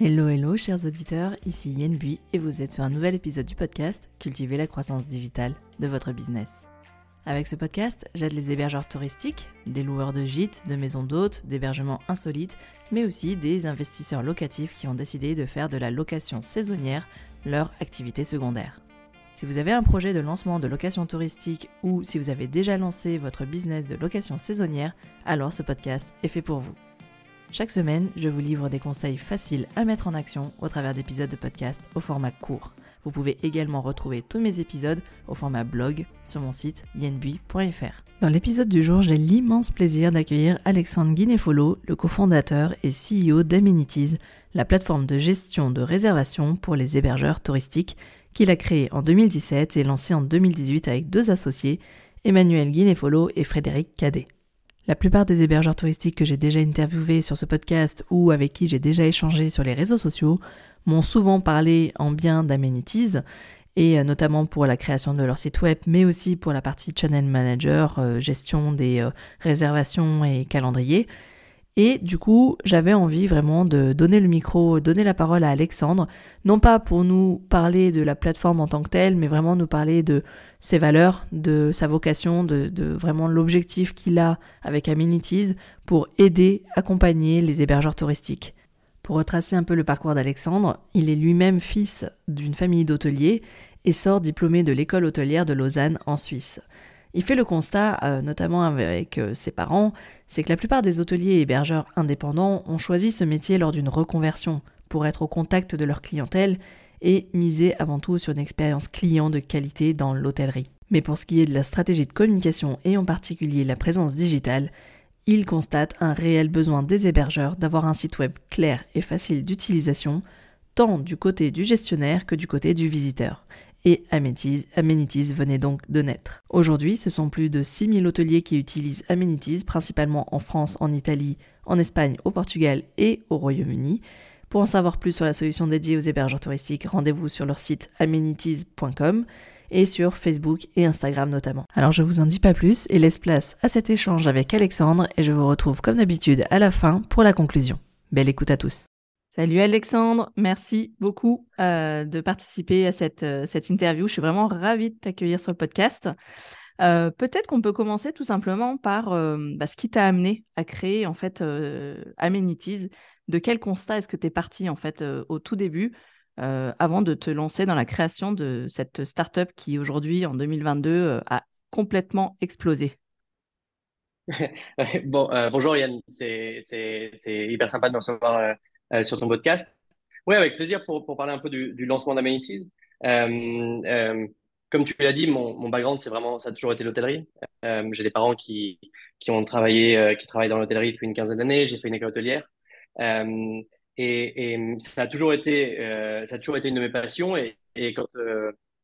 Hello, hello, chers auditeurs, ici Yen Bui et vous êtes sur un nouvel épisode du podcast Cultiver la croissance digitale de votre business. Avec ce podcast, j'aide les hébergeurs touristiques, des loueurs de gîtes, de maisons d'hôtes, d'hébergements insolites, mais aussi des investisseurs locatifs qui ont décidé de faire de la location saisonnière leur activité secondaire. Si vous avez un projet de lancement de location touristique ou si vous avez déjà lancé votre business de location saisonnière, alors ce podcast est fait pour vous. Chaque semaine, je vous livre des conseils faciles à mettre en action au travers d'épisodes de podcast au format court. Vous pouvez également retrouver tous mes épisodes au format blog sur mon site yenbui.fr. Dans l'épisode du jour, j'ai l'immense plaisir d'accueillir Alexandre Guinefolo, le cofondateur et CEO d'Amenities, la plateforme de gestion de réservation pour les hébergeurs touristiques qu'il a créée en 2017 et lancée en 2018 avec deux associés, Emmanuel Guinefolo et Frédéric Cadet. La plupart des hébergeurs touristiques que j'ai déjà interviewés sur ce podcast ou avec qui j'ai déjà échangé sur les réseaux sociaux m'ont souvent parlé en bien d'Amenities et euh, notamment pour la création de leur site web, mais aussi pour la partie Channel Manager, euh, gestion des euh, réservations et calendrier. Et du coup, j'avais envie vraiment de donner le micro, donner la parole à Alexandre, non pas pour nous parler de la plateforme en tant que telle, mais vraiment nous parler de ses valeurs, de sa vocation, de, vraiment l'objectif qu'il a avec Amenities pour aider, accompagner les hébergeurs touristiques. Pour retracer un peu le parcours d'Alexandre, il est lui-même fils d'une famille d'hôteliers et sort diplômé de l'école hôtelière de Lausanne en Suisse. Il fait le constat, euh, notamment avec euh, ses parents, c'est que la plupart des hôteliers et hébergeurs indépendants ont choisi ce métier lors d'une reconversion pour être au contact de leur clientèle et miser avant tout sur une expérience client de qualité dans l'hôtellerie. Mais pour ce qui est de la stratégie de communication et en particulier la présence digitale, il constate un réel besoin des hébergeurs d'avoir un site web clair et facile d'utilisation, tant du côté du gestionnaire que du côté du visiteur et Amenities, venait donc de naître. Aujourd'hui, ce sont plus de 6000 hôteliers qui utilisent Amenities, principalement en France, en Italie, en Espagne, au Portugal et au Royaume-Uni. Pour en savoir plus sur la solution dédiée aux hébergeurs touristiques, rendez-vous sur leur site amenities.com et sur Facebook et Instagram notamment. Alors je vous en dis pas plus et laisse place à cet échange avec Alexandre et je vous retrouve comme d'habitude à la fin pour la conclusion. Belle écoute à tous. Salut Alexandre, merci beaucoup euh, de participer à cette, euh, cette interview. Je suis vraiment ravie de t'accueillir sur le podcast. Euh, peut-être qu'on peut commencer tout simplement par bah, ce qui t'a amené à créer en fait Amenities. De quel constat est-ce que tu es parti en fait au tout début avant de te lancer dans la création de cette startup qui aujourd'hui en 2022 a complètement explosé? Bon, bonjour Yann, c'est hyper sympa de me recevoir sur ton podcast. Oui, avec plaisir pour, pour parler un peu du, lancement d'Amenities. Euh, euh, comme tu l'as dit, mon, mon background, c'est vraiment, ça a toujours été l'hôtellerie. Euh, j'ai des parents qui, qui ont travaillé, euh, qui travaillent dans l'hôtellerie depuis une quinzaine d'années. J'ai fait une école hôtelière. Euh, et, et, ça a toujours été, ça a toujours été une de mes passions. Et, et quand,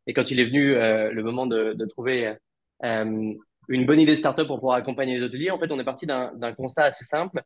et quand il est venu le moment de, de trouver une bonne idée de start-up pour pouvoir accompagner les hôteliers, en fait, on est parti d'un constat assez simple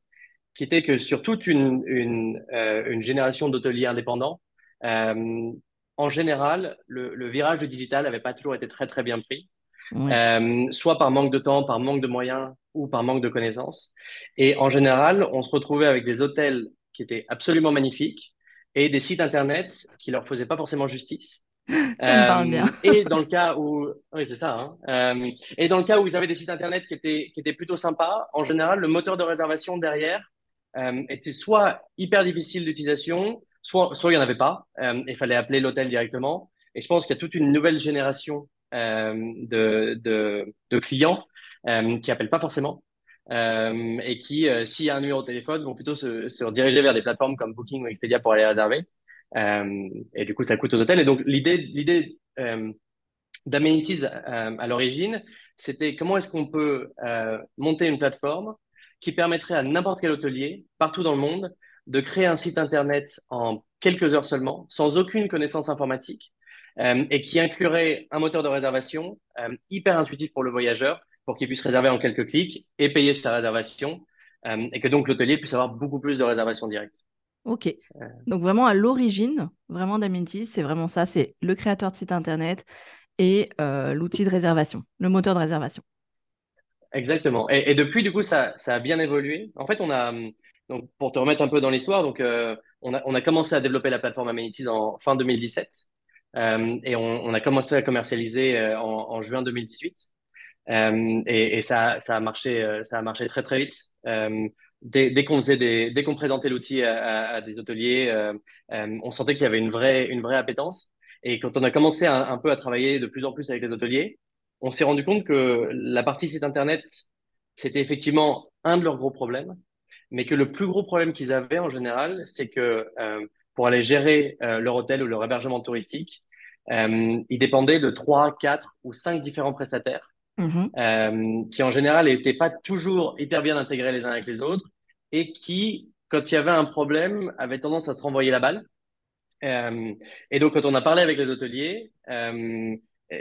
qui était que sur toute une, une, euh, une génération d'hôteliers indépendants, euh, en général, le, le, virage du digital n'avait pas toujours été très très bien pris, euh, soit par manque de temps, par manque de moyens ou par manque de connaissances. Et en général, on se retrouvait avec des hôtels qui étaient absolument magnifiques et des sites internet qui leur faisaient pas forcément justice. Ça me parle bien. Euh, et dans le cas où, oui, c'est ça. Hein. Euh, et dans le cas où vous avez des sites internet qui étaient qui étaient plutôt sympas, en général, le moteur de réservation derrière euh, était soit hyper difficile d'utilisation, soit, soit il n'y en avait pas. Euh, il fallait appeler l'hôtel directement. Et je pense qu'il y a toute une nouvelle génération euh, de, de, de, clients euh, qui appellent pas forcément euh, et qui, euh, s'il y a un numéro de téléphone, vont plutôt se, se rediriger vers des plateformes comme Booking ou Expedia pour aller réserver. et du coup, ça coûte aux hôtels. Et donc, l'idée, l'idée d'Amenities à l'origine, c'était comment est-ce qu'on peut monter une plateforme qui permettrait à n'importe quel hôtelier, partout dans le monde, de créer un site Internet en quelques heures seulement, sans aucune connaissance informatique, euh, et qui inclurait un moteur de réservation euh, hyper intuitif pour le voyageur, pour qu'il puisse réserver en quelques clics et payer sa réservation, euh, et que donc l'hôtelier puisse avoir beaucoup plus de réservations directes. Ok. Donc vraiment à l'origine, vraiment d'Amentis, c'est vraiment ça, c'est le créateur de site Internet et l'outil de réservation, le moteur de réservation. Exactement. Et, et, depuis, du coup, ça, ça, a bien évolué. En fait, on a, donc, pour te remettre un peu dans l'histoire, donc, euh, on a, on a commencé à développer la plateforme Amenities en fin 2017 euh, et on, on, a commencé à commercialiser euh, en, en, juin 2018. Euh, et, et ça, ça, a marché, euh, ça a marché très très vite. Dès, dès qu'on faisait dès qu'on présentait l'outil à, à, à, des hôteliers, on sentait qu'il y avait une vraie, une vraie appétence. Et quand on a commencé un peu à travailler de plus en plus avec les hôteliers, on s'est rendu compte que la partie site internet, c'était effectivement un de leurs gros problèmes, mais que le plus gros problème qu'ils avaient en général, c'est que euh, pour aller gérer euh, leur hôtel ou leur hébergement touristique, euh, ils dépendaient de trois, quatre ou cinq différents prestataires mmh. euh, qui en général n'étaient pas toujours hyper bien intégrés les uns avec les autres et qui, quand il y avait un problème, avaient tendance à se renvoyer la balle. Et donc, quand on a parlé avec les hôteliers,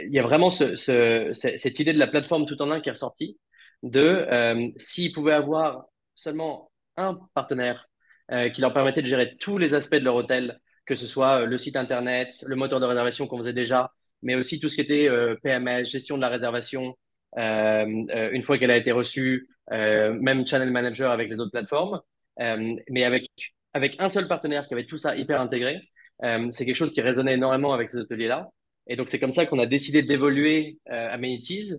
il y a vraiment ce, ce, cette idée de la plateforme tout en un qui est ressortie, de euh, s'ils pouvaient avoir seulement un partenaire euh, qui leur permettait de gérer tous les aspects de leur hôtel, que ce soit euh, le site internet, le moteur de réservation qu'on faisait déjà, mais aussi tout ce qui était euh, PMS, gestion de la réservation, une fois qu'elle a été reçue, même channel manager avec les autres plateformes, mais avec avec un seul partenaire qui avait tout ça hyper intégré, c'est quelque chose qui résonnait énormément avec ces ateliers-là. Et donc c'est comme ça qu'on a décidé d'évoluer Amenities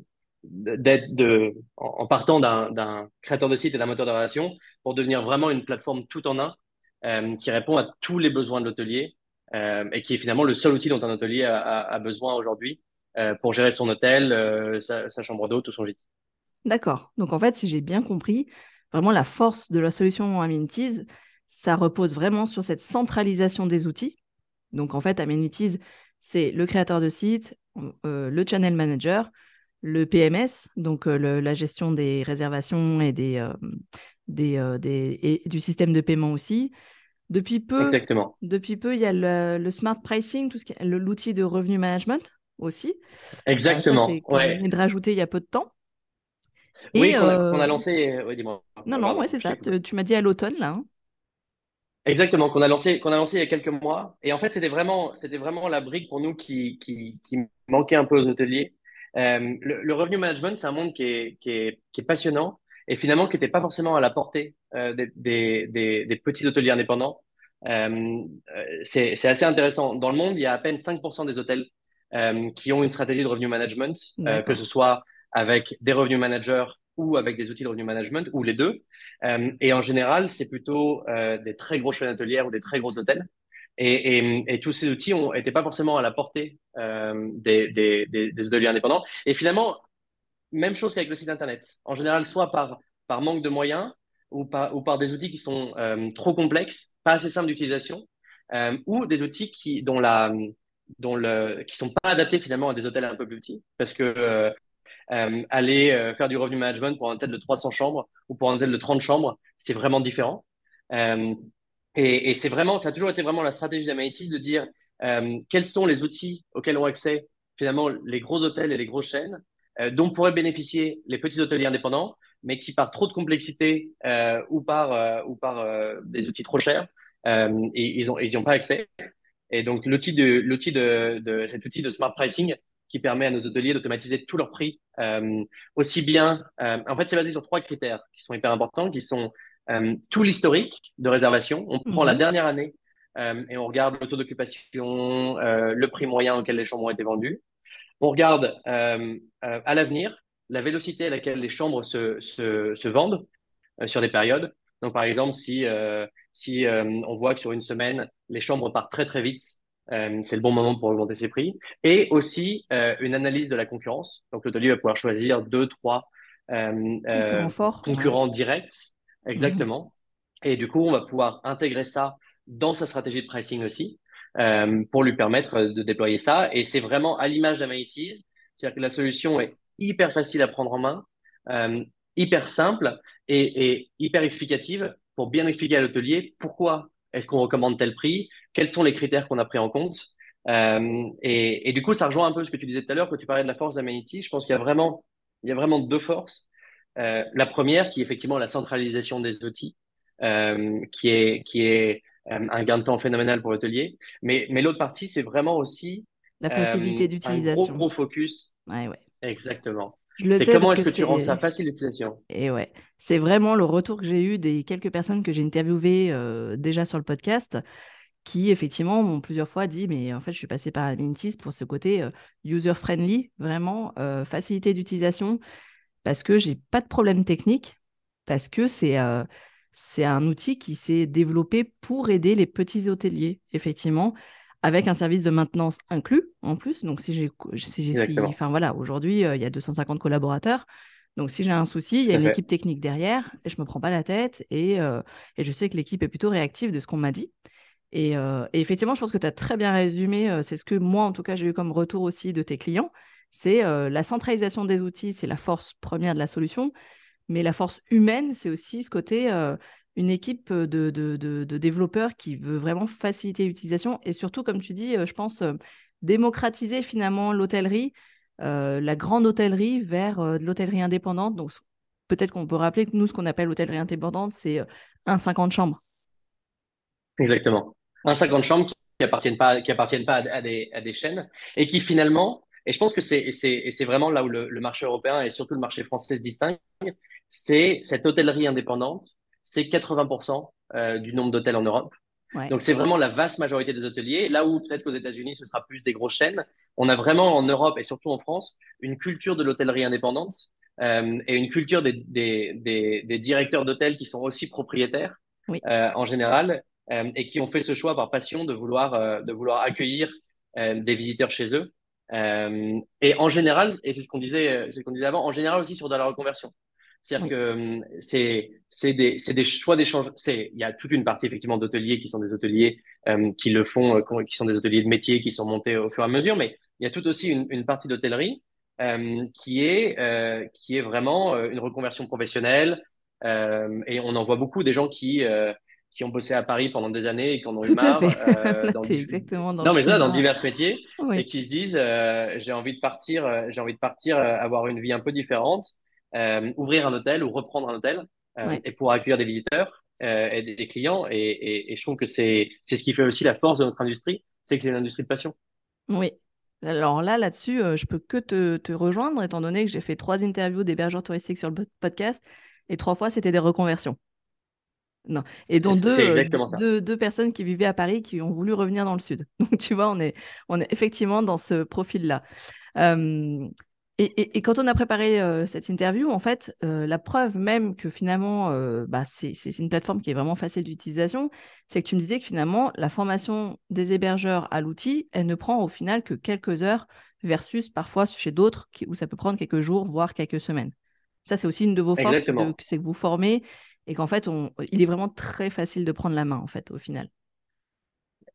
d'être de, en, partant d'un créateur de site et d'un moteur de relation pour devenir vraiment une plateforme tout en un euh, qui répond à tous les besoins de l'hôtelier euh, et qui est finalement le seul outil dont un hôtelier a, besoin aujourd'hui euh, pour gérer son hôtel, euh, sa, sa, chambre d'hôte ou son gîte. D'accord. Donc en fait, si j'ai bien compris, vraiment la force de la solution Amenities, ça repose vraiment sur cette centralisation des outils. Donc en fait, Amenities, c'est le créateur de site, euh, le channel manager, le PMS, donc euh, le, la gestion des réservations et, des, euh, des, des, et du système de paiement aussi. Depuis peu, Exactement. Depuis peu, il y a le, le smart pricing, tout ce qui l'outil de revenu management aussi. Exactement. Ça, c'est ouais. de rajouter il y a peu de temps. Et oui, qu'on a, a, lancé. Oui, dis-moi. Non, non, ouais, c'est ça. Tu, tu m'as dit à l'automne, là. Hein. Exactement, qu'on a lancé, qu'on a lancé il y a quelques mois. Et en fait, c'était vraiment, c'était vraiment la brique pour nous qui, qui, qui manquait un peu aux hôteliers. Euh, le, le, revenu management, c'est un monde qui est, qui, est, qui est passionnant et finalement qui n'était pas forcément à la portée euh, des, des, des, des, petits hôteliers indépendants. Euh, c'est assez intéressant. Dans le monde, il y a à peine 5% des hôtels qui ont une stratégie de revenu management, que ce soit avec des revenus managers ou avec des outils de revenu management, ou les deux. Euh, et en général, c'est plutôt des très gros chaînes ou des très gros hôtels. Et, et, tous ces outils n'étaient pas forcément à la portée euh, des, des, des, hôteliers indépendants. Et finalement, même chose qu'avec le site Internet. En général, soit par, par manque de moyens ou par, ou par des outils qui sont euh, trop complexes, pas assez simples d'utilisation, euh, ou des outils qui, dont la, dont le, qui sont pas adaptés finalement à des hôtels un peu plus petits. Parce que euh, euh aller euh, faire du revenu management pour un hôtel de 300 chambres ou pour un hôtel de 30 chambres, c'est vraiment différent. Euh, et, c'est vraiment, ça a toujours été vraiment la stratégie d'Amenities de dire quels sont les outils auxquels ont accès finalement les gros hôtels et les grosses chaînes dont pourraient bénéficier les petits hôteliers indépendants, mais qui par trop de complexité ou par ou par des outils trop chers, ils ont ils n'y ont pas accès. Et donc l'outil de l'outil de, de cet outil de smart pricing qui permet à nos hôteliers d'automatiser tous leurs prix aussi bien. en fait, c'est basé sur trois critères qui sont hyper importants, qui sont euh, tout l'historique de réservation. On prend mmh. la dernière année euh, et on regarde le taux d'occupation, euh, le prix moyen auquel les chambres ont été vendues. On regarde euh, euh, à l'avenir la vélocité à laquelle les chambres se, se, se vendent sur des périodes. Donc, par exemple, si, si on voit que sur une semaine, les chambres partent très très vite, c'est le bon moment pour augmenter ses prix. Et aussi une analyse de la concurrence. Donc, l'hôtelier va pouvoir choisir deux, trois concurrents, forts, concurrents directs Exactement. Mmh. Et du coup, on va pouvoir intégrer ça dans sa stratégie de pricing aussi euh, pour lui permettre de déployer ça. Et c'est vraiment à l'image d'Amenities, c'est-à-dire que la solution est hyper facile à prendre en main, euh, hyper simple et, et, hyper explicative pour bien expliquer à l'hôtelier pourquoi est-ce qu'on recommande tel prix, quels sont les critères qu'on a pris en compte. Euh, et, et, du coup, ça rejoint un peu ce que tu disais tout à l'heure, quand tu parlais de la force d'Amenities. Je pense qu'il y a vraiment, il y a vraiment deux forces. Euh, la première, qui est effectivement la centralisation des outils, euh, qui est, qui est un gain de temps phénoménal pour l'hôtelier. Mais, mais l'autre partie, c'est vraiment aussi la facilité d'utilisation. Un gros, gros focus. Ouais, ouais. Exactement. Je le C'est sais comment est-ce que que tu rends ça facile d'utilisation? et ouais, c'est vraiment le retour que j'ai eu des quelques personnes que j'ai interviewées euh, déjà sur le podcast qui effectivement m'ont plusieurs fois dit mais en fait je suis passée par Amintis pour ce côté euh, user friendly, vraiment euh, facilité d'utilisation parce que j'ai pas de problème technique parce que c'est euh, c'est un outil qui s'est développé pour aider les petits hôteliers effectivement avec un service de maintenance inclus en plus. Donc si j'ai si, si- enfin voilà, aujourd'hui il y a 250 collaborateurs. Donc si j'ai un souci, il y a une équipe technique derrière et je me prends pas la tête et, et je sais que l'équipe est plutôt réactive de ce qu'on m'a dit. Et, euh, et effectivement, je pense que tu as très bien résumé. euh, c'est ce que moi, en tout cas, j'ai eu comme retour aussi de tes clients. C'est euh, la centralisation des outils, c'est la force première de la solution. Mais la force humaine, c'est aussi ce côté, une équipe de, développeurs qui veut vraiment faciliter l'utilisation. Et surtout, comme tu dis, je pense, démocratiser finalement l'hôtellerie, la grande hôtellerie vers de l'hôtellerie indépendante. Donc, peut-être qu'on peut rappeler que nous, ce qu'on appelle l'hôtellerie indépendante, c'est un 50 chambres. Exactement. Un 50 chambres qui qui appartiennent pas, qui appartiennent pas à, à des, à des chaînes et qui finalement, et je pense que c'est, vraiment là où le, le marché européen et surtout le marché français se distingue, c'est cette hôtellerie indépendante, c'est 80% euh, du nombre d'hôtels en Europe. Ouais. Donc c'est vraiment la vaste majorité des hôteliers. Là où peut-être qu'aux États-Unis, ce sera plus des grosses chaînes, on a vraiment en Europe et surtout en France une culture de l'hôtellerie indépendante euh, et une culture des, des, des, des directeurs d'hôtels qui sont aussi propriétaires Oui. euh, en général et qui ont fait ce choix par passion de vouloir, euh, de vouloir accueillir euh, des visiteurs chez eux. Euh, et en général, et c'est ce qu'on disait, euh, c'est ce qu'on disait avant, en général aussi sur de la reconversion. C'est-à-dire que euh, c'est c'est des c'est des choix d'échange. C'est il y a toute une partie effectivement d'hôteliers qui sont des hôteliers euh, qui le font, euh, qui sont des hôteliers de métier qui sont montés au fur et à mesure. Mais il y a tout aussi une, une partie d'hôtellerie euh, qui est euh, qui est vraiment euh, une reconversion professionnelle. Euh, et on en voit beaucoup des gens qui euh, qui ont bossé à Paris pendant des années et qui en ont eu Tout marre euh, dans exactement dans non mais ça dans divers métiers Oui. et qui se disent euh, j'ai envie de partir euh, j'ai envie de partir avoir une vie un peu différente ouvrir un hôtel ou reprendre un hôtel et pour accueillir des visiteurs et des clients et, et, et je trouve que c'est c'est ce qui fait aussi la force de notre industrie c'est que c'est une industrie de passion Oui. Alors là, là-dessus, euh, je peux que te, te rejoindre, étant donné que j'ai fait trois interviews d'hébergeurs touristiques sur le pod- podcast, et trois fois, c'était des reconversions. Non. Et dont deux, euh, deux, deux personnes qui vivaient à Paris qui ont voulu revenir dans le sud. Donc, tu vois, on est, on est effectivement dans ce profil-là. Euh, et, et- et quand on a préparé euh, cette interview, en fait, euh, la preuve même que finalement, bah, c'est une plateforme qui est vraiment facile d'utilisation, c'est que tu me disais que finalement, la formation des hébergeurs à l'outil, elle ne prend au final que quelques heures versus parfois chez d'autres où ça peut prendre quelques jours, voire quelques semaines. Ça, c'est aussi une de vos forces, c'est que vous formez et qu'en fait, il est vraiment très facile de prendre la main, en fait, au final.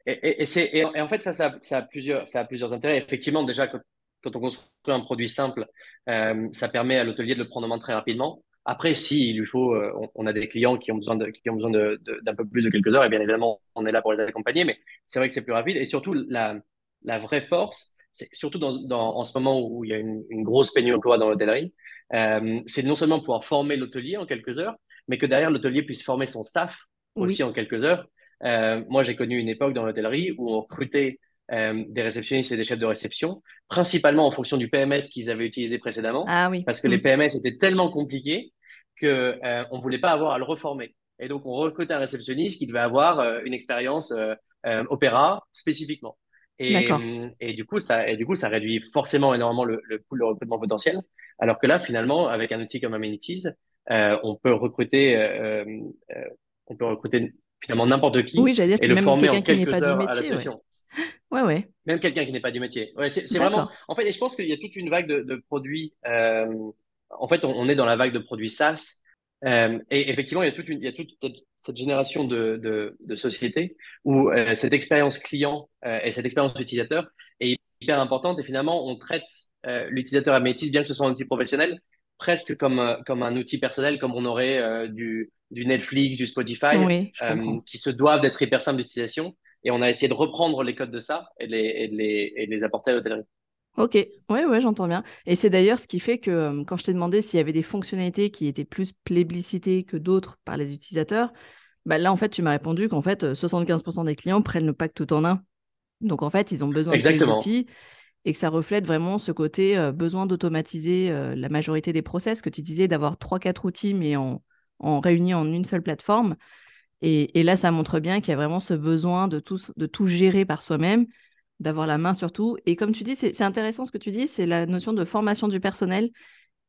Et, et, et en fait, ça, ça, a, plusieurs, ça a plusieurs intérêts. Effectivement, déjà, quand, on construit un produit simple, euh, ça permet à l'hôtelier de le prendre en main très rapidement. Après, si il lui faut, euh, on, a des clients qui ont besoin de, qui ont besoin de, de- d'un peu plus de quelques heures, et bien évidemment, on est là pour les accompagner, mais c'est vrai que c'est plus rapide. Et surtout, la, la vraie force, c'est surtout dans, dans, en ce moment où il y a une, une grosse pénurie d'emploi dans l'hôtellerie, euh, c'est non seulement pouvoir former l'hôtelier en quelques heures, mais que derrière l'hôtelier puisse former son staff aussi Oui, en quelques heures. Euh, moi, j'ai connu une époque dans l'hôtellerie où on recrutait euh, des réceptionnistes et des chefs de réception, principalement en fonction du PMS qu'ils avaient utilisé précédemment, ah oui, parce que Mm. les PMS étaient tellement compliqués que euh, on voulait pas avoir à le reformer. Et donc, on recrutait un réceptionniste qui devait avoir une expérience opéra spécifiquement. Et, et du coup, ça, et du coup, ça réduit forcément énormément le, le pool de recrutement potentiel. Alors que là, finalement, avec un outil comme Amenities, on peut recruter, euh, euh, on peut recruter finalement n'importe Oui, qui j'allais dire et que le même former en quelqu'un qui n'est pas quelques du heures à la métier, ouais. Ouais, ouais, Même quelqu'un qui n'est pas du métier. Ouais, c'est vraiment. En fait, et je pense qu'il y a toute une vague de, de produits. euh, en fait, on, on est dans la vague de produits SaaS. Euh, et effectivement, il y a toute une, il y a toute cette, génération de, de, de sociétés où euh, cette expérience client euh, et cette expérience utilisateur est hyper importante. Et finalement, on traite euh, l'utilisateur à métis, bien que ce soit un outil professionnel, presque comme, euh, comme un outil personnel, comme on aurait euh, du, du Netflix, du Spotify, Oui, euh, qui se doivent d'être hyper simples d'utilisation. Et on a essayé de reprendre les codes de ça et de les, et de les, et de les apporter à l'hôtellerie. Ok, ouais, ouais, j'entends bien. Et c'est d'ailleurs ce qui fait que quand je t'ai demandé s'il y avait des fonctionnalités qui étaient plus plébiscitées que d'autres par les utilisateurs, bah là, en fait, tu m'as répondu qu'en fait, euh, 75% des clients prennent le pack tout en un. Donc, en fait, ils ont besoin de tous les Exactement. outils. Et que ça reflète vraiment ce côté euh, besoin d'automatiser euh, la majorité des process que tu disais, d'avoir trois, quatre outils, mais en, en réunis en une seule plateforme. Et, là, ça montre bien qu'il y a vraiment ce besoin de tout, de tout gérer par soi-même, d'avoir la main sur tout. Et comme tu dis, c'est intéressant ce que tu dis, c'est la notion de formation du personnel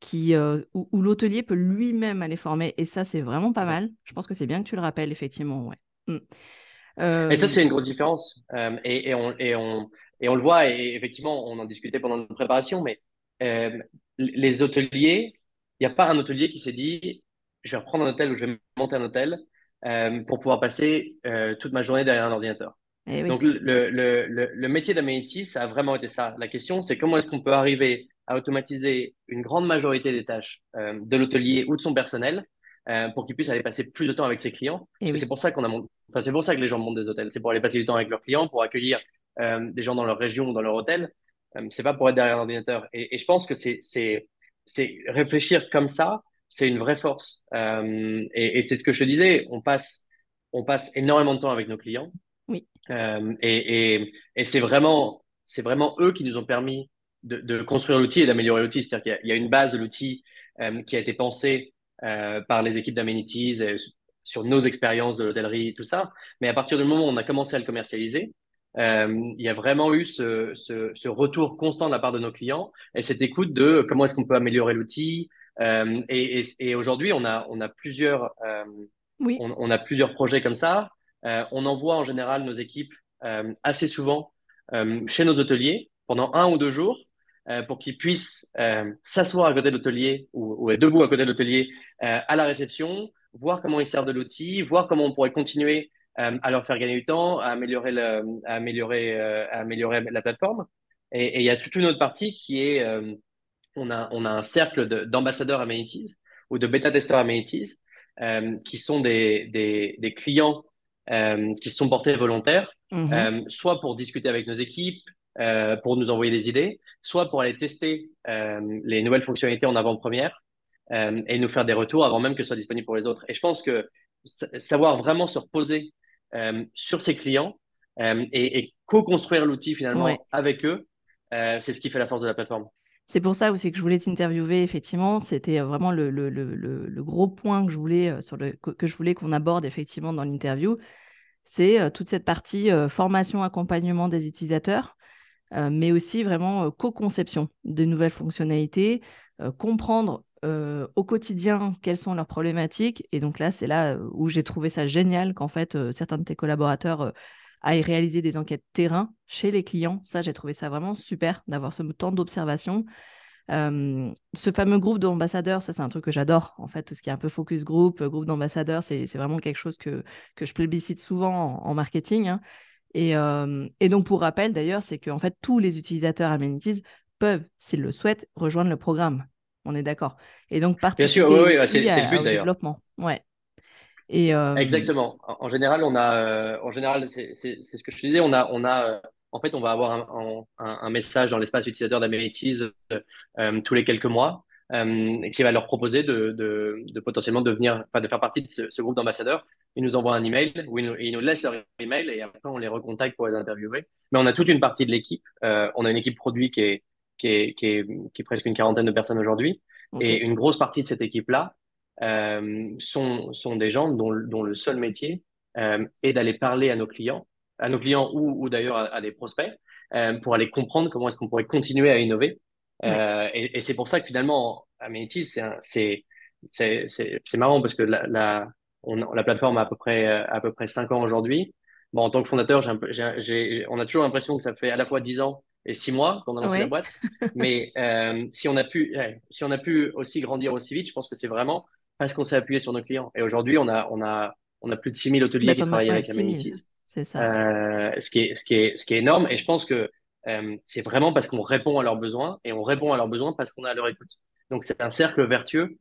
qui, euh, où, l'hôtelier peut lui-même aller former. Et ça, c'est vraiment pas mal. Je pense que c'est bien que tu le rappelles, effectivement. Ouais. Mm. Et ça, c'est une grosse différence. et, et, on, et, on, et on le voit, et effectivement, on en discutait pendant notre préparation, mais euh, les hôteliers, il n'y a pas un hôtelier qui s'est dit, je vais reprendre un hôtel ou je vais monter un hôtel euh, pour pouvoir passer euh, toute ma journée derrière un ordinateur. Eh Donc, le, le, le, le métier d'Amenity, ça a vraiment été ça. La question, c'est comment est-ce qu'on peut arriver à automatiser une grande majorité des tâches de l'hôtelier ou de son personnel pour qu'il puisse aller passer plus de temps avec ses clients? Eh c'est pour ça qu'on a, enfin, c'est pour ça que les gens montent des hôtels. C'est pour aller passer du temps avec leurs clients, pour accueillir des gens dans leur région ou dans leur hôtel. Euh, c'est pas pour être derrière un ordinateur. Et, et je pense que c'est c'est c'est réfléchir comme ça, c'est une vraie force. Euh, et, et c'est ce que je te disais. On passe on passe énormément de temps avec nos clients. Oui. Euh, et, et, et c'est vraiment, c'est vraiment eux qui nous ont permis de, de construire l'outil et d'améliorer l'outil. C'est-à-dire qu'il y, y, a une base de l'outil euh, qui a été pensée euh, par les équipes d'Amenities sur nos expériences de l'hôtellerie, tout ça. Mais à partir du moment où on a commencé à le commercialiser, euh, il y a vraiment eu ce, ce, ce, retour constant de la part de nos clients et cette écoute de comment est-ce qu'on peut améliorer l'outil. Euh, et, et, et aujourd'hui, on a, on a plusieurs, euh, oui. on, on, a plusieurs projets comme ça. Euh, on envoie en général nos équipes euh, assez souvent euh, chez nos hôteliers pendant un ou deux jours pour qu'ils puissent s'asseoir à côté de l'hôtelier ou, ou, être debout à côté de l'hôtelier à la réception, voir comment ils servent de l'outil, voir comment on pourrait continuer euh, à leur faire gagner du temps, à améliorer, le, à améliorer, euh, à améliorer la plateforme. Et, il y a toute une autre partie qui est, euh, on, a, on a un cercle d'ambassadeurs amenities ou de bêta-testeurs amenities qui sont des, des, des clients qui se sont portés volontaires, mm-hmm. soit pour discuter avec nos équipes, pour nous envoyer des idées, soit pour aller tester les nouvelles fonctionnalités en avant-première et nous faire des retours avant même que ce soit disponible pour les autres. Et je pense que savoir vraiment se reposer sur ses clients euh, et, et co-construire l'outil finalement avec eux, euh, c'est ce qui fait la force de la plateforme. C'est pour ça aussi que je voulais t'interviewer, effectivement. C'était vraiment le, le, le, le, gros point que je voulais, sur le, que je voulais qu'on aborde effectivement dans l'interview. C'est toute cette partie formation, accompagnement des utilisateurs, mais aussi vraiment co-conception de nouvelles fonctionnalités, comprendre euh, au quotidien quelles sont leurs problématiques. Et donc là, c'est là euh, où j'ai trouvé ça génial qu'en fait, euh, certains de tes collaborateurs aillent réaliser des enquêtes terrain chez les clients. Ça, j'ai trouvé ça vraiment super d'avoir ce temps d'observation. ce fameux groupe d'ambassadeurs, ça c'est un truc que j'adore en fait, ce qui est un peu focus group, groupe d'ambassadeurs, c'est vraiment quelque chose que, que je plébiscite souvent en, marketing. Hein. Et, et, donc pour rappel d'ailleurs, c'est que en fait tous les utilisateurs Amenities peuvent, s'ils le souhaitent, rejoindre le programme on est d'accord. Et donc participer Bien sûr, oui, oui, c'est, le but, au développement. Ouais. Et, euh... Exactement. En, général, on a, euh, en général, c'est, ce que je te disais, on a, on a, euh, en fait, on va avoir un, un, un message dans l'espace utilisateur d'Amenities euh, tous les quelques mois qui va leur proposer de, de, de potentiellement devenir, enfin, de faire partie de ce, ce, groupe d'ambassadeurs. Ils nous envoient un email ou ils nous, ils nous laissent leur email et après on les recontacte pour les interviewer. Mais on a toute une partie de l'équipe. on a une équipe produit qui est qui est, qui est, qui est presque une quarantaine de personnes aujourd'hui. Et une grosse partie de cette équipe-là euh, sont, sont des gens dont, dont le seul métier euh, est d'aller parler à nos clients, à nos clients ou, ou d'ailleurs à, des prospects, euh, pour aller comprendre comment est-ce qu'on pourrait continuer à innover. Et, et c'est pour ça que finalement, Amenities, c'est c'est c'est marrant parce que la, la, on, la plateforme a à peu près à peu près cinq ans aujourd'hui. Bon, en tant que fondateur, j'ai on a toujours l'impression que ça fait à la fois dix ans et six mois qu'on a lancé la boîte. Mais euh, si on a pu, si on a pu aussi grandir aussi vite, je pense que c'est vraiment parce qu'on s'est appuyé sur nos clients. Et aujourd'hui, on a, on a, on a plus de 6000 hôteliers bah, qui travaillent avec Amenities. C'est ça. Euh, ce qui est, ce qui est, ce qui est énorme. Et je pense que euh, c'est vraiment parce qu'on répond à leurs besoins et on répond à leurs besoins parce qu'on a à leur écoute. Donc c'est un cercle vertueux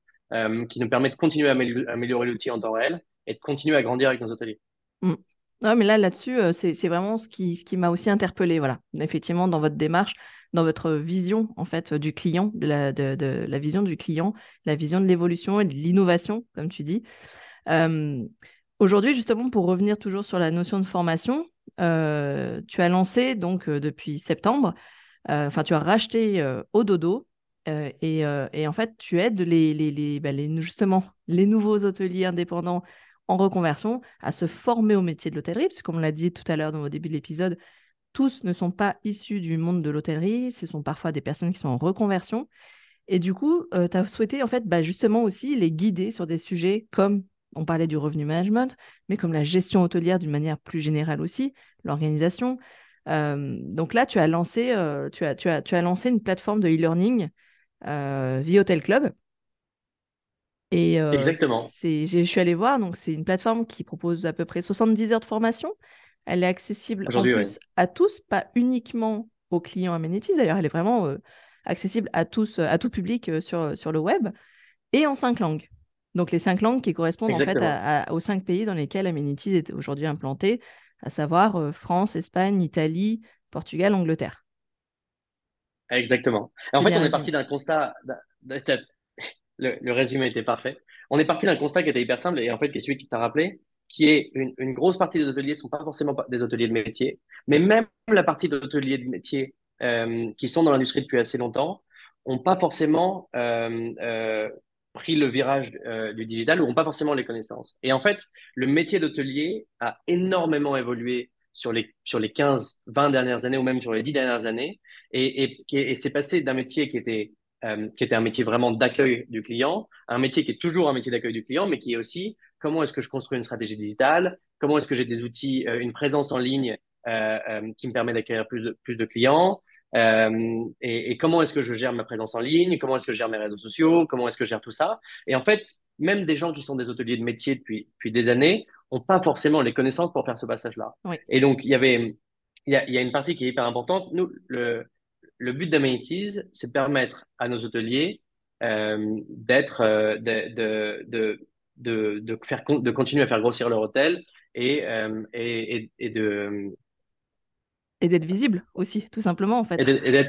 qui nous permet de continuer à améliorer l'outil en temps réel et de continuer à grandir avec nos hôteliers. Mm. Non, mais là, là-dessus, euh, c'est vraiment ce qui, ce qui m'a aussi interpellé. Voilà, effectivement, dans votre démarche, dans votre vision en fait du client, de la, vision du client, la vision de l'évolution et de l'innovation, comme tu dis. Euh, Aujourd'hui, justement, pour revenir toujours sur la notion de formation, euh, tu as lancé donc euh, depuis septembre enfin, tu as racheté Ododo et, et, en fait, tu aides les, les, les, bah, justement les nouveaux hôteliers indépendants en reconversion à se former au métier de l'hôtellerie, parce comme on l'a dit tout à l'heure au début de l'épisode, tous ne sont pas issus du monde de l'hôtellerie, ce sont parfois des personnes qui sont en reconversion. Et du coup, euh, tu as souhaité en fait bah, justement aussi les guider sur des sujets comme, on parlait du revenu management, mais comme la gestion hôtelière d'une manière plus générale aussi, l'organisation. Euh, donc là, tu as, lancé, euh, tu, as, tu, as, tu as lancé une plateforme de e-learning via Hotel Club. Et Exactement. Je suis allée voir, donc c'est une plateforme qui propose à peu près 70 heures de formation. Elle est accessible en plus à tous, pas uniquement aux clients Amenities. D'ailleurs, elle est vraiment accessible à tous, à tout public sur, sur le web et en cinq langues. Donc les cinq langues qui correspondent en fait aux cinq pays dans lesquels Amenities est aujourd'hui implanté, à savoir France, Espagne, Italie, Portugal, Angleterre. Exactement. en fait, on est parti d'un constat. Le, résumé était parfait. On est parti d'un constat qui était hyper simple et en fait qui est celui qui t'a rappelé, qui est une, grosse partie des hôteliers sont pas forcément des hôteliers de métier, mais même la partie d'hôteliers de métier euh, qui sont dans l'industrie depuis assez longtemps ont pas forcément euh, euh, pris le virage du digital ou ont pas forcément les connaissances. Et en fait, le métier d'hôtelier a énormément évolué sur les, sur les 15, 20 dernières années ou même sur les 10 dernières années et, et, et c'est passé d'un métier qui était euh, qui était un métier vraiment d'accueil du client, un métier qui est toujours un métier d'accueil du client, mais qui est aussi comment est-ce que je construis une stratégie digitale, comment est-ce que j'ai des outils, euh, une présence en ligne euh, qui me permet d'accueillir plus de, plus de clients, et, et, comment est-ce que je gère ma présence en ligne, comment est-ce que je gère mes réseaux sociaux, comment est-ce que je gère tout ça. Et en fait, même des gens qui sont des hôteliers de métier depuis, depuis des années ont pas forcément les connaissances pour faire ce passage-là. Oui. Et donc, il y avait, il y a, il y a une partie qui est hyper importante. Nous, le, le but d'Amenities, c'est de permettre à nos hôteliers euh, d'être, euh, de, de, de, de, faire, de continuer à faire grossir leur hôtel et, euh, et, et, de et d'être visible aussi, tout simplement en fait. Et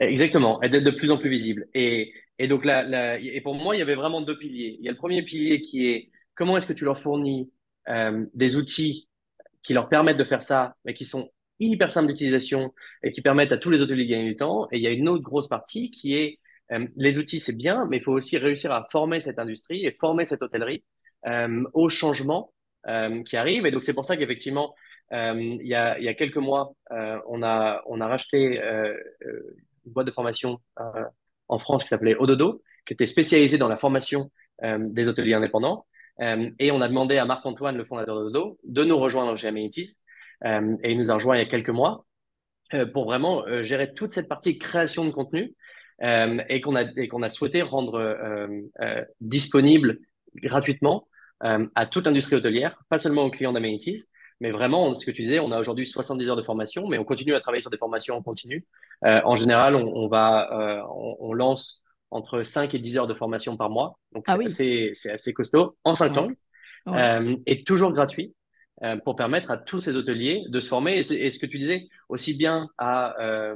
exactement, et d'être de plus en plus visible. Et, et donc là, et pour moi, il y avait vraiment deux piliers. Il y a le premier pilier qui est comment est-ce que tu leur fournis des outils qui leur permettent de faire ça, mais qui sont hyper simples d'utilisation et qui permettent à tous les hôteliers de gagner du temps. Et il y a une autre grosse partie qui est euh, les outils, c'est bien, mais il faut aussi réussir à former cette industrie et former cette hôtellerie euh, au changement euh, qui arrive. Et donc, c'est pour ça qu'effectivement, euh, il, y a, il y a quelques mois, on, a, on a racheté une boîte de formation en France qui s'appelait Ododo, qui était spécialisée dans la formation des hôteliers indépendants. et on a demandé à Marc-Antoine, le fondateur d'Ododo, de nous rejoindre chez Amenities euh, et il nous a rejoint il y a quelques mois euh, pour vraiment euh, gérer toute cette partie création de contenu et qu'on a, et qu'on a souhaité rendre disponible gratuitement à toute l'industrie hôtelière, pas seulement aux clients d'Amenities, mais vraiment, ce que tu disais, on a aujourd'hui 70 heures de formation, mais on continue à travailler sur des formations en continu. En général, on, on va, on, on, lance entre 5 et 10 heures de formation par mois. Donc, ah c'est oui. assez, assez, costaud, en 5 langues, ouais. euh, et toujours gratuit. Euh, pour permettre à tous ces hôteliers de se former. Et, et ce que tu disais, aussi bien à, euh,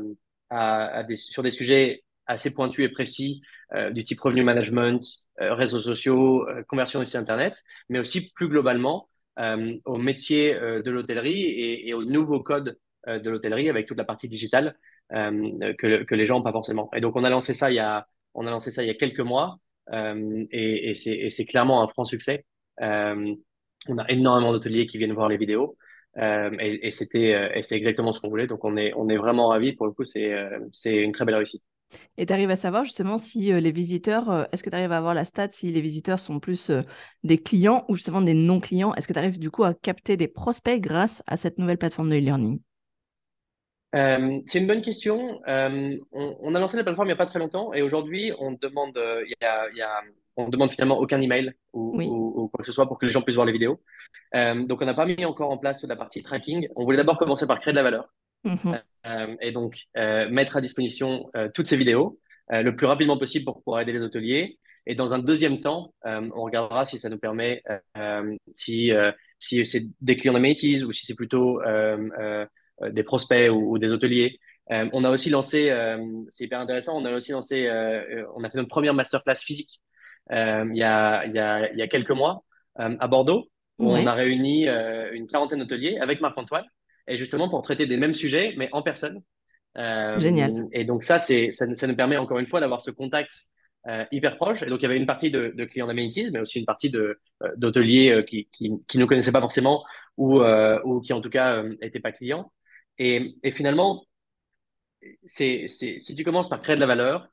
à, à des, sur des sujets assez pointus et précis euh, du type revenu management, euh, réseaux sociaux, euh, conversion du site internet, mais aussi plus globalement euh, au métier de l'hôtellerie et, et aux nouveaux codes de l'hôtellerie avec toute la partie digitale que, que les gens n'ont pas forcément. Et donc on a lancé ça il y a on a lancé ça il y a quelques mois et, et c'est clairement un franc succès. Euh, on a énormément d'hôteliers qui viennent voir les vidéos. Euh, et, et c'était, euh, et c'est exactement ce qu'on voulait. Donc on est, on est vraiment ravis. Pour le coup, c'est, euh, c'est une très belle réussite. Et tu arrives à savoir justement si les visiteurs, est-ce que tu arrives à avoir la stat si les visiteurs sont plus des clients ou justement des non-clients? Est-ce que tu arrives du coup à capter des prospects grâce à cette nouvelle plateforme de e-learning? Euh, c'est une bonne question. Euh, on, on, a lancé la plateforme il n'y a pas très longtemps et aujourd'hui, on demande, il y a, il y a on demande finalement aucun email ou, oui. ou, ou, quoi que ce soit pour que les gens puissent voir les vidéos. Euh, donc, on n'a pas mis encore en place la partie tracking. On voulait d'abord commencer par créer de la valeur mm -hmm. euh, et donc euh, mettre à disposition toutes ces vidéos le plus rapidement possible pour pouvoir aider les hôteliers. Et dans un deuxième temps, on regardera si ça nous permet, si, si c'est des clients d'Amenities ou si c'est plutôt des prospects ou, ou des hôteliers. on a aussi lancé, c'est hyper intéressant, on a aussi lancé, on a fait notre première masterclass physique il, y a, il, y a, il y a quelques mois euh, à Bordeaux, où ouais. on a réuni euh, une quarantaine d'hôteliers avec Marc-Antoine, et justement pour traiter des mêmes sujets, mais en personne. Génial. Et donc ça, c'est, ça, ça, nous permet encore une fois d'avoir ce contact hyper proche. Et donc il y avait une partie de, de clients d'Amenities, mais aussi une partie de, d'hôteliers qui, qui, qui ne connaissaient pas forcément ou, ou qui en tout cas n'étaient pas clients. Et, et finalement, c'est, c'est, si tu commences par créer de la valeur,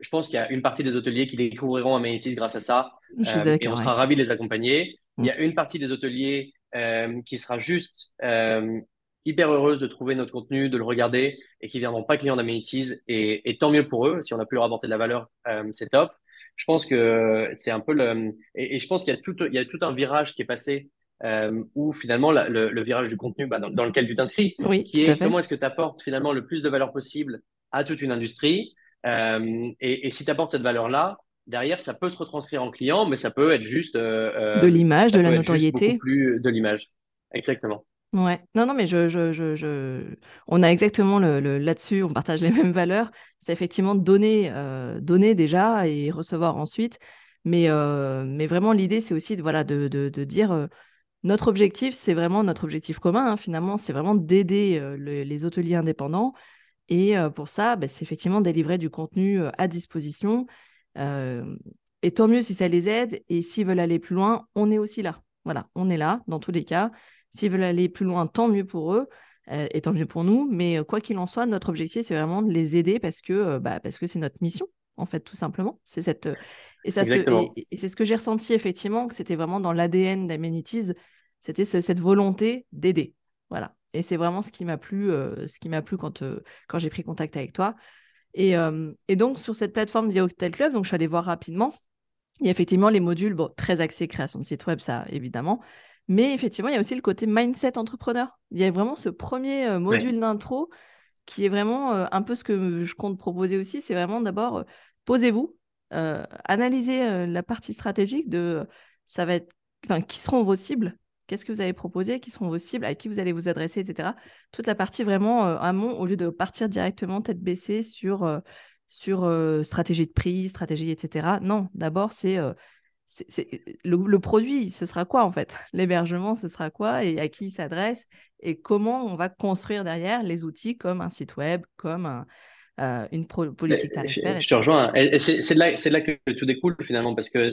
je pense qu'il y a une partie des hôteliers qui découvriront Amenities grâce à ça. Euh, et on sera ravis de les accompagner. Il y a mm. une partie des hôteliers euh, qui sera juste euh, hyper heureuse de trouver notre contenu, de le regarder et qui viendront pas clients d'Amenities. Et, et, tant mieux pour eux. Si on a pu leur apporter de la valeur, euh, c'est top. Je pense que c'est un peu le. Et, et je pense qu'il y, a tout, il y a tout un virage qui est passé euh, où finalement le, le, virage du contenu bah, dans, dans, lequel tu t'inscris, oui, qui est comment est-ce que tu apportes finalement le plus de valeur possible à toute une industrie euh, et, et, si tu apportes cette valeur-là, derrière, ça peut se retranscrire en client, mais ça peut être juste euh, euh de l'image, de la notoriété. Plus de l'image, exactement. Ouais, non, non, mais je, je, je, je... on a exactement le, le là-dessus, on partage les mêmes valeurs. C'est effectivement donner, euh, donner déjà et recevoir ensuite. Mais, euh, mais vraiment, l'idée, c'est aussi de, voilà, de, de, de dire euh, notre objectif, c'est vraiment notre objectif commun, hein, finalement, c'est vraiment d'aider les hôteliers indépendants et pour ça, bah, c'est effectivement délivrer du contenu à disposition. et tant mieux si ça les aide. Et s'ils veulent aller plus loin, on est aussi là. Voilà, on est là dans tous les cas. S'ils veulent aller plus loin, tant mieux pour eux et tant mieux pour nous. Mais quoi qu'il en soit, notre objectif, c'est vraiment de les aider parce que bah, parce que c'est notre mission, en fait, tout simplement. C'est cette et ça et, c'est ce que j'ai ressenti effectivement que c'était vraiment dans l'ADN d'Amenities, c'était cette volonté d'aider. Voilà. Et c'est vraiment ce qui m'a plu, euh, ce qui m'a plu quand, euh, quand j'ai pris contact avec toi. Et, euh, et, donc, sur cette plateforme via Hotel Club, donc je suis allée voir rapidement. Il y a effectivement les modules, bon, très axés création de site web, ça évidemment. Mais effectivement, il y a aussi le côté mindset entrepreneur. Il y a vraiment ce premier module d'intro qui est vraiment un peu ce que je compte proposer aussi. C'est vraiment d'abord, posez-vous, analysez la partie stratégique de ça va être, enfin, qui seront vos cibles, Qu'est-ce que vous allez proposer Qui seront vos cibles À qui vous allez vous adresser, etc. Toute la partie vraiment euh, amont, au lieu de partir directement tête baissée sur, euh, sur euh, stratégie de prix, stratégie, etc. Non, d'abord, c'est le, produit, ce sera quoi en fait? L'hébergement, ce sera quoi? Et à qui il s'adresse? Et comment on va construire derrière les outils comme un site web, comme une politique tarifaire Je, te rejoins. C'est là, là que tout découle finalement parce que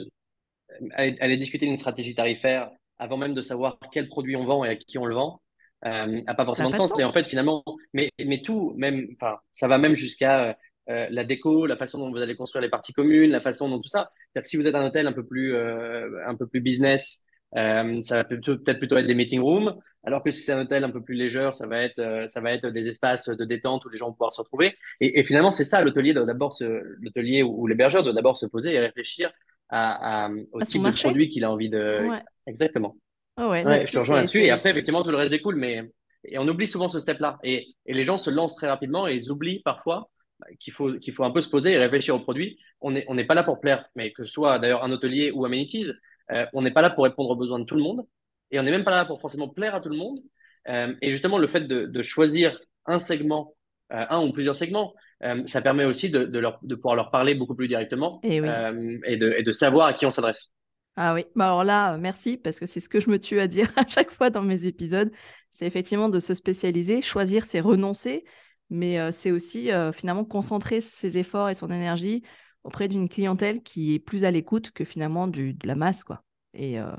aller discuter d'une stratégie tarifaire avant même de savoir quel produit on vend et à qui on le vend, euh, a pas forcément de sens. Et en fait, finalement, mais, mais tout, même, enfin, ça va même jusqu'à euh, la déco, la façon dont vous allez construire les parties communes, la façon dont tout ça. C'est-à-dire que si vous êtes un hôtel un peu plus, euh, un peu plus business, euh, ça va peut-être plutôt être des meeting rooms, alors que si c'est un hôtel un peu plus léger, ça va être, euh, ça va être des espaces de détente où les gens vont pouvoir se retrouver. Et, et finalement, c'est ça, l'hôtelier doit d'abord se, l'hôtelier ou, l'hébergeur doit d'abord se poser et réfléchir à, à au type de produit qu'il a envie de. Exactement. Oh ouais, je te rejoins là-dessus. Et après, effectivement, tout le reste découle, mais et on oublie souvent ce step-là. Et, et, les gens se lancent très rapidement et ils oublient parfois bah, qu'il faut, qu'il faut un peu se poser et réfléchir au produit. On n'est on n'est pas là pour plaire, mais que ce soit d'ailleurs un hôtelier ou Amenities, euh, on n'est pas là pour répondre aux besoins de tout le monde. Et on n'est même pas là pour forcément plaire à tout le monde. Euh, et justement, le fait de, de choisir un segment, euh, un ou plusieurs segments, euh, ça permet aussi de, de, leur, de pouvoir leur parler beaucoup plus directement et, oui. Euh, et, de, et de savoir à qui on s'adresse. Ah oui, bah alors là, merci, parce que c'est ce que je me tue à dire à chaque fois dans mes épisodes. C'est effectivement de se spécialiser. Choisir, c'est renoncer, mais euh, c'est aussi euh, finalement concentrer ses efforts et son énergie auprès d'une clientèle qui est plus à l'écoute que finalement du, de la masse. quoi. Et, euh,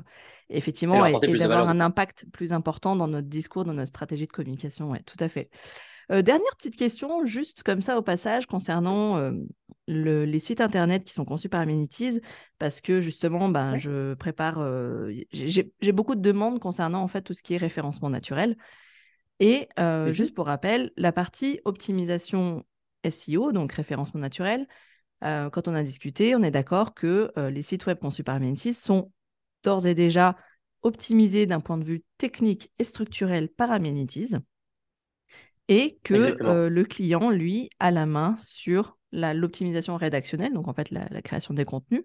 effectivement, et, et d'avoir un impact plus important dans notre discours, dans notre stratégie de communication. Ouais, tout à fait. Euh, dernière petite question, juste comme ça au passage, concernant euh, le, les sites internet qui sont conçus par Amenities, parce que justement, ben, ouais. je prépare, euh, j'ai beaucoup de demandes concernant en fait tout ce qui est référencement naturel. Et euh, mmh juste pour rappel, la partie optimisation SEO, donc référencement naturel, quand on a discuté, on est d'accord que les sites web conçus par Amenities sont d'ores et déjà optimisés d'un point de vue technique et structurel par Amenities et que euh, le client, lui, a la main sur l'optimisation rédactionnelle, donc en fait la, la, création des contenus.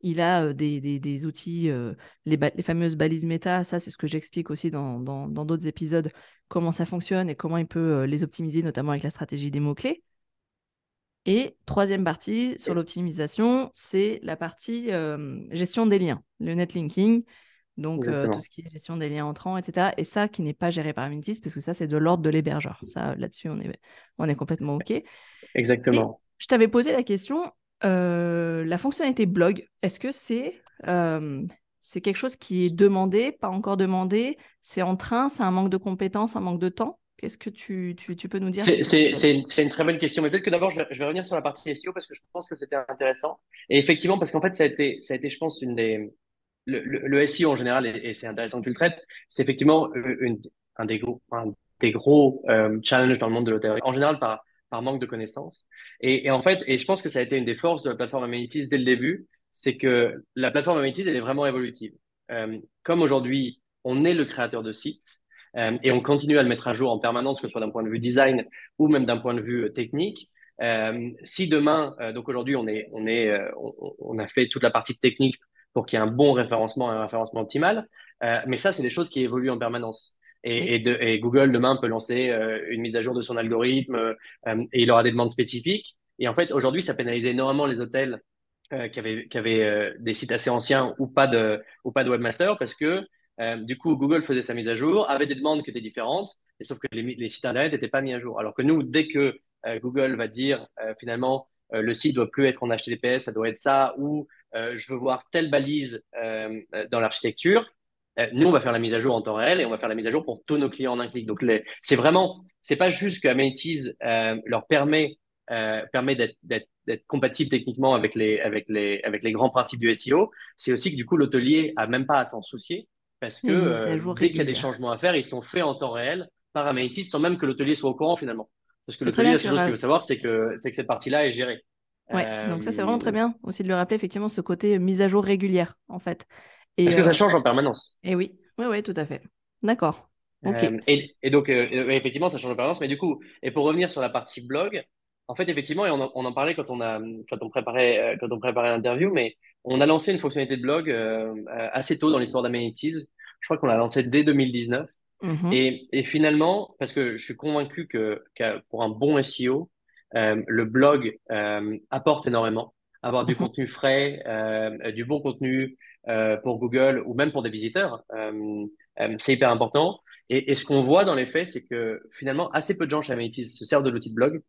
Il a euh, des, des, des, outils, euh, les, les, fameuses balises méta, ça c'est ce que j'explique aussi dans d'autres dans, dans épisodes, comment ça fonctionne et comment il peut les optimiser, notamment avec la stratégie des mots-clés. Et troisième partie sur l'optimisation, c'est la partie gestion des liens, le netlinking, Donc, euh, tout ce qui est gestion des liens entrants, etc. Et ça qui n'est pas géré par Amenities, parce que ça, c'est de l'ordre de l'hébergeur. Ça, là-dessus, on est, on est complètement OK. Exactement. je t'avais posé la question, euh, la fonctionnalité blog, est-ce que c'est euh, c'est quelque chose qui est demandé, pas encore demandé? C'est en train? C'est un manque de compétences, un manque de temps? Qu'est-ce que tu, tu, tu, peux nous dire? C'est une, une, très bonne question. Mais peut-être que d'abord, je, je, vais revenir sur la partie SEO parce que je pense que c'était intéressant. Et effectivement, parce qu'en fait, ça a, été, ça a été, je pense, une des, le, le, en général, et, c'est intéressant que tu le traites, c'est effectivement une, un des gros, euh, challenges dans le monde de l'hôtellerie, en général par, manque de connaissances. Et, en fait, et je pense que ça a été une des forces de la plateforme Amenities dès le début, c'est que la plateforme Amenities, elle est vraiment évolutive. Euh, comme aujourd'hui, on est le créateur de sites euh, et on continue à le mettre à jour en permanence, que ce soit d'un point de vue design ou même d'un point de vue technique. Euh, si demain, euh, donc aujourd'hui, on est, on est, euh, on, a fait toute la partie technique pour qu'il y ait un bon référencement, un référencement optimal. Euh, mais ça, c'est des choses qui évoluent en permanence. Et, et, de, et Google demain peut lancer euh, une mise à jour de son algorithme euh, et il aura des demandes spécifiques. Et en fait, aujourd'hui, ça pénalisait énormément les hôtels qui avaient, qui avaient des sites assez anciens ou pas de, ou pas de webmaster parce que du coup, Google faisait sa mise à jour, avait des demandes qui étaient différentes, et sauf que les, les sites internet n'étaient pas mis à jour. Alors que nous, dès que Google va dire finalement le site doit plus être en HTTPS, ça doit être ça, ou je veux voir telle balise euh, dans l'architecture. Euh, nous, on va faire la mise à jour en temps réel et on va faire la mise à jour pour tous nos clients en un clic. Donc, c'est vraiment, c'est pas juste que Amenities leur permet permet d'être compatible techniquement avec les, avec, les, avec les grands principes du SEO, c'est aussi que du coup, l'hôtelier a même pas à s'en soucier parce que dès qu'il y a des changements à faire, ils sont faits en temps réel par Amenities sans même que l'hôtelier soit au courant finalement. Parce que l'hôtelier, la seule chose qu'il veut savoir, c'est que, que cette partie-là est gérée. Ouais, donc ça c'est vraiment très euh, bien aussi de le rappeler effectivement ce côté mise à jour régulière en fait. Et, Parce que ça euh, change en permanence. Et oui, oui, oui, tout à fait. D'accord. Euh, et, et, donc effectivement ça change en permanence, mais du coup et pour revenir sur la partie blog, en fait effectivement et on en, on en parlait quand on a quand on préparait quand on préparait l'interview, mais on a lancé une fonctionnalité de blog assez tôt dans l'histoire d'Amenities. Je crois qu'on l'a lancé dès 2019. Mm-hmm. Et, et, finalement, parce que je suis convaincu que, que pour un bon SEO, euh, le blog euh, apporte énormément. Avoir du mhm. contenu frais, euh, du bon contenu pour Google ou même pour des visiteurs, c'est hyper important. Et, et ce qu'on voit dans les faits, c'est que finalement, assez peu de gens chez Amenities se servent de l'outil de blog.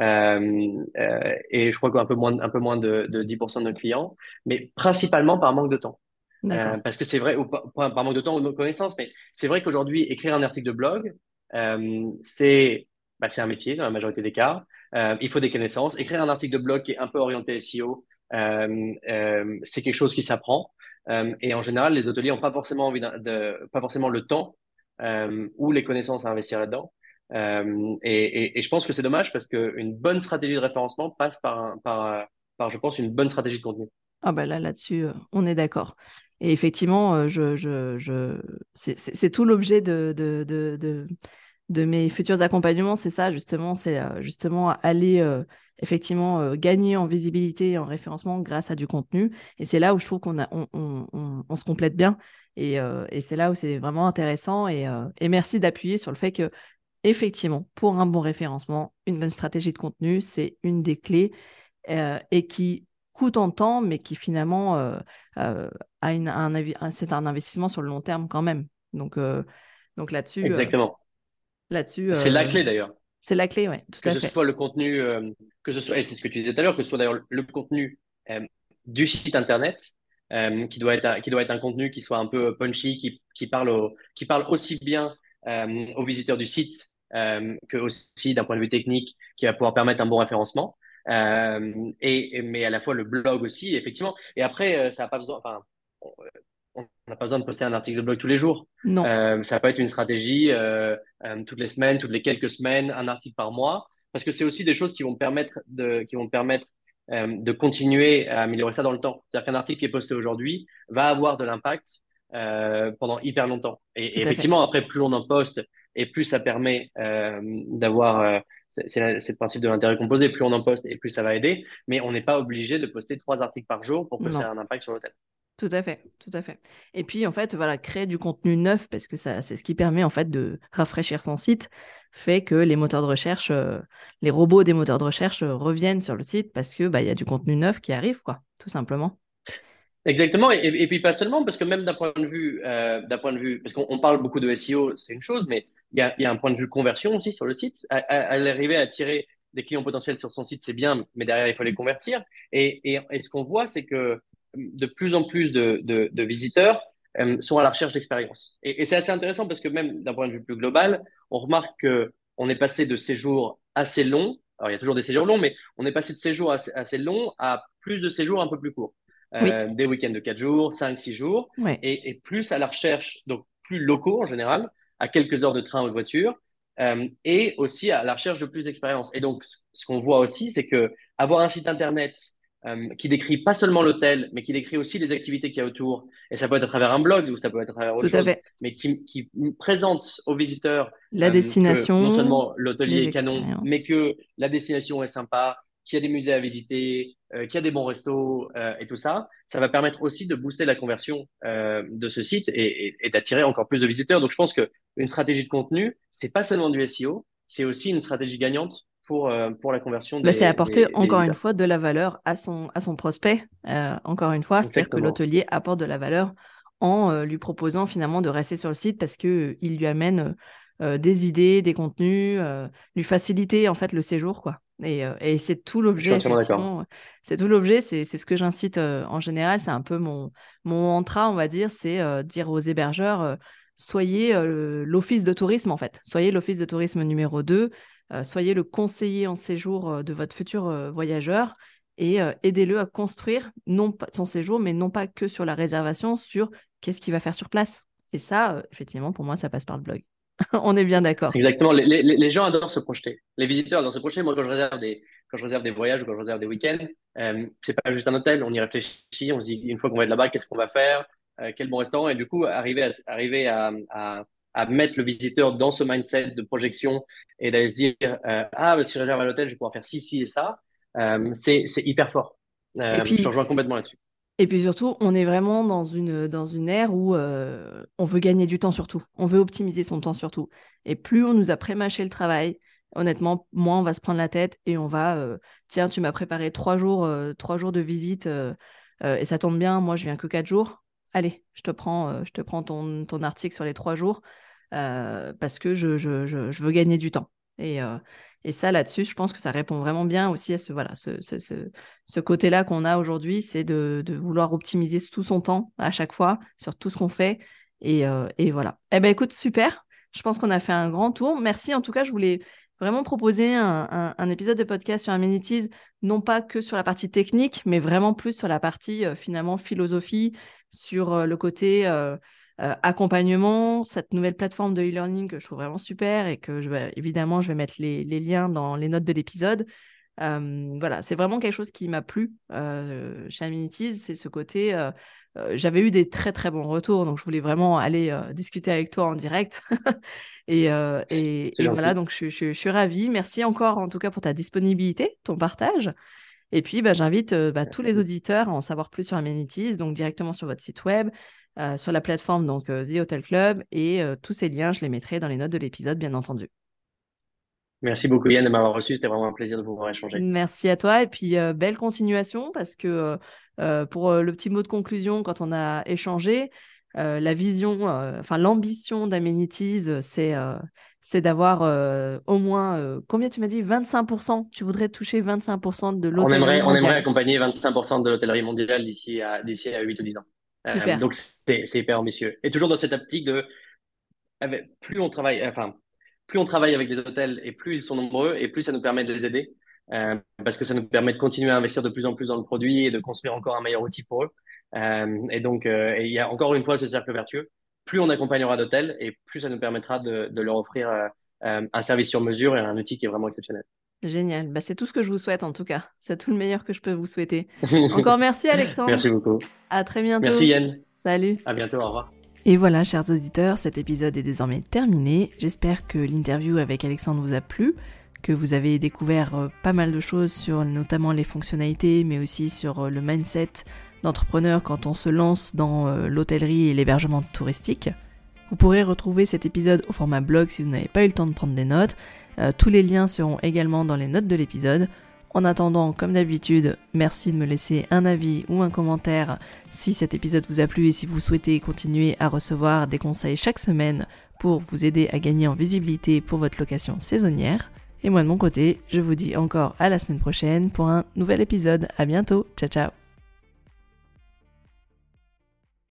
Euh, euh, et je crois qu'un peu moins, un peu moins de, de 10% de nos clients, mais principalement par manque de temps. Euh, parce que c'est vrai, ou par, par, manque de temps ou de connaissances, mais c'est vrai qu'aujourd'hui, écrire un article de blog, c'est bah, un métier dans la majorité des cas. Euh, il faut des connaissances. Écrire un article de blog qui est un peu orienté SEO, euh, euh, c'est quelque chose qui s'apprend. Et en général, les hôteliers n'ont pas forcément envie de, pas forcément le temps ou les connaissances à investir là-dedans. Et, je pense que c'est dommage parce qu'une bonne stratégie de référencement passe par, par, par, je pense, une bonne stratégie de contenu. Ah bah là, là-dessus, on est d'accord. Et effectivement, je, je, je... c'est tout l'objet de, de, de, de, mes futurs accompagnements, c'est ça justement, c'est euh, justement aller euh, effectivement euh, gagner en visibilité et en référencement grâce à du contenu. Et c'est là où je trouve qu'on on, on, se complète bien. Et, et c'est là où c'est vraiment intéressant. Et, et merci d'appuyer sur le fait que effectivement, pour un bon référencement, une bonne stratégie de contenu, c'est une des clés et qui coûte en temps, mais qui finalement a une, un, c'est un investissement sur le long terme quand même. Donc, donc là-dessus. Exactement là-dessus. C'est la euh, clé d'ailleurs. C'est la clé, oui, tout à fait. Que ce soit le contenu, euh, que ce soit, et c'est ce que tu disais tout à l'heure, que ce soit d'ailleurs le contenu euh, du site internet, qui doit être un, qui doit être un contenu qui soit un peu punchy, qui, qui parle au, qui parle aussi bien aux visiteurs du site que aussi d'un point de vue technique, qui va pouvoir permettre un bon référencement. et, mais à la fois le blog aussi, effectivement. Et après, ça n'a pas besoin. Enfin, on n'a pas besoin de poster un article de blog tous les jours. Non. Euh, ça peut être une stratégie euh, euh, toutes les semaines, toutes les quelques semaines, un article par mois, parce que c'est aussi des choses qui vont permettre de, qui vont permettre de continuer à améliorer ça dans le temps. C'est-à-dire qu'un article qui est posté aujourd'hui va avoir de l'impact pendant hyper longtemps. Et, effectivement, après, plus on en poste et plus ça permet d'avoir c'est le principe de l'intérêt composé. Plus on en poste et plus ça va aider. Mais on n'est pas obligé de poster trois articles par jour pour que ça ait un impact sur l'hôtel. Tout à fait, tout à fait. Et puis en fait, voilà, créer du contenu neuf parce que ça, c'est ce qui permet en fait de rafraîchir son site, fait que les moteurs de recherche, euh, les robots des moteurs de recherche euh, reviennent sur le site parce que bah il y a du contenu neuf qui arrive, quoi, tout simplement. Exactement, et, puis pas seulement, parce que même d'un point de vue, euh, d'un point de vue, parce qu'on parle beaucoup de SEO, c'est une chose, mais il y a, un point de vue conversion aussi sur le site. À, à, à arriver à attirer des clients potentiels sur son site, c'est bien, mais derrière, il faut les convertir. Et, et ce qu'on voit, c'est que de plus en plus de, de, de visiteurs euh, sont à la recherche d'expérience. Et, et c'est assez intéressant parce que même d'un point de vue plus global, on remarque que on est passé de séjours assez longs, alors il y a toujours des séjours longs, mais on est passé de séjours assez, assez longs à plus de séjours un peu plus courts. Euh, des week-ends de 4 jours, 5, 6 jours, et, et, plus à la recherche, donc plus locaux en général, à quelques heures de train ou de voiture, euh, et aussi à la recherche de plus d'expérience. Et donc, ce qu'on voit aussi, c'est que avoir un site internet euh, qui décrit pas seulement l'hôtel, mais qui décrit aussi les activités qu'il y a autour. Et ça peut être à travers un blog ou ça peut être à travers autre chose, mais qui, qui, présente aux visiteurs la destination, non seulement l'hôtelier est canon, mais que la destination est sympa, qu'il y a des musées à visiter, euh, qu'il y a des bons restos euh, et tout ça. Ça va permettre aussi de booster la conversion euh, de ce site et, et, et d'attirer encore plus de visiteurs. Donc je pense que une stratégie de contenu, c'est pas seulement du SEO, c'est aussi une stratégie gagnante pour, euh, pour la conversion. Bah, c'est apporter encore une fois de la valeur à son, à son prospect. Euh, encore une fois, c'est-à-dire que l'hôtelier apporte de la valeur en euh, lui proposant finalement de rester sur le site parce que il lui amène des idées, des contenus, lui faciliter en fait le séjour quoi. Et, et c'est tout l'objet. C'est tout l'objet. C'est ce que j'incite en général. C'est un peu mon mon mantra, on va dire, c'est dire aux hébergeurs soyez l'office de tourisme en fait. Soyez l'office de tourisme numéro 2. Euh, soyez le conseiller en séjour euh, de votre futur euh, voyageur et aidez-le à construire non pas son séjour, mais non pas que sur la réservation, sur qu'est-ce qu'il va faire sur place. Et ça, effectivement, pour moi, ça passe par le blog. On est bien d'accord. Exactement. Les, les, gens adorent se projeter. Les visiteurs adorent se projeter. Moi, quand je réserve des, quand je réserve des voyages ou quand je réserve des week-ends, euh, c'est pas juste un hôtel. On y réfléchit. On se dit, une fois qu'on va être là-bas, qu'est-ce qu'on va faire? Quel bon restaurant? Et du coup, arriver arriver à, à mettre le visiteur dans ce mindset de projection et d'aller se dire euh, ah si je réserve à l'hôtel je vais pouvoir faire ci ci et ça. Euh, c'est hyper fort. Euh, et puis, je rejoins complètement là-dessus. Et puis surtout on est vraiment dans une dans une ère où euh, on veut gagner du temps surtout. On veut optimiser son temps surtout. Et plus on nous a prémâché le travail honnêtement moins on va se prendre la tête et on va tiens tu m'as préparé trois jours trois jours de visite et ça tombe bien moi je viens que quatre jours. Allez je te prends je te prends ton ton article sur les trois jours parce que je, veux gagner du temps. Et, euh, et ça, là-dessus, je pense que ça répond vraiment bien aussi à ce, voilà, ce, côté-là qu'on a aujourd'hui, c'est de, vouloir optimiser tout son temps à chaque fois sur tout ce qu'on fait. Et, euh, voilà. Eh ben écoute, super. Je pense qu'on a fait un grand tour. Merci. En tout cas, je voulais vraiment proposer un, épisode de podcast sur Amenities, non pas que sur la partie technique, mais vraiment plus sur la partie euh, finalement philosophie, sur euh, le côté euh, euh, accompagnement, cette nouvelle plateforme de e-learning que je trouve vraiment super et que je vais, évidemment, je vais mettre les, les liens dans les notes de l'épisode. Euh, voilà, c'est vraiment quelque chose qui m'a plu euh, chez Amenities, c'est ce côté. J'avais eu des très très bons retours, donc je voulais vraiment aller discuter avec toi en direct. et, et, et voilà, donc je, je, je, suis ravie. Merci encore en tout cas pour ta disponibilité, ton partage. Et puis, bah, j'invite bah, tous les auditeurs à en savoir plus sur Amenities, donc directement sur votre site web, euh, sur la plateforme donc euh, The Hotel Club et euh, tous ces liens, je les mettrai dans les notes de l'épisode, bien entendu. Merci beaucoup Yann de m'avoir reçu, c'était vraiment un plaisir de pouvoir échanger. Merci à toi et puis belle continuation parce que pour le petit mot de conclusion, quand on a échangé, la vision, enfin l'ambition d'Amenities, c'est c'est d'avoir au moins, combien tu m'as dit? 25%, tu voudrais toucher 25% de l'hôtellerie on aimerait, On aimerait accompagner 25% de l'hôtellerie mondiale d'ici à, d'ici à 8 ou 10 ans. Euh, donc c'est hyper ambitieux. Et toujours dans cette optique de plus on travaille, enfin plus on travaille avec des hôtels et plus ils sont nombreux et plus ça nous permet de les aider euh, parce que ça nous permet de continuer à investir de plus en plus dans le produit et de construire encore un meilleur outil pour eux. Euh, et donc euh, il y a encore une fois ce cercle vertueux. Plus on accompagnera d'hôtels et plus ça nous permettra de, de leur offrir un service sur mesure et un outil qui est vraiment exceptionnel. Génial. Bah, c'est tout ce que je vous souhaite en tout cas. C'est tout le meilleur que je peux vous souhaiter. Encore merci Alexandre. merci beaucoup. À très bientôt. Merci Yann. Salut. À bientôt. Au revoir. Et voilà, chers auditeurs, cet épisode est désormais terminé. J'espère que l'interview avec Alexandre vous a plu, que vous avez découvert euh, pas mal de choses sur notamment les fonctionnalités, mais aussi sur euh, le mindset d'entrepreneur quand on se lance dans euh, l'hôtellerie et l'hébergement touristique. Vous pourrez retrouver cet épisode au format blog si vous n'avez pas eu le temps de prendre des notes. Euh, tous les liens seront également dans les notes de l'épisode. En attendant, comme d'habitude, merci de me laisser un avis ou un commentaire si cet épisode vous a plu et si vous souhaitez continuer à recevoir des conseils chaque semaine pour vous aider à gagner en visibilité pour votre location saisonnière. Et moi de mon côté, je vous dis encore à la semaine prochaine pour un nouvel épisode. À bientôt. Ciao ciao.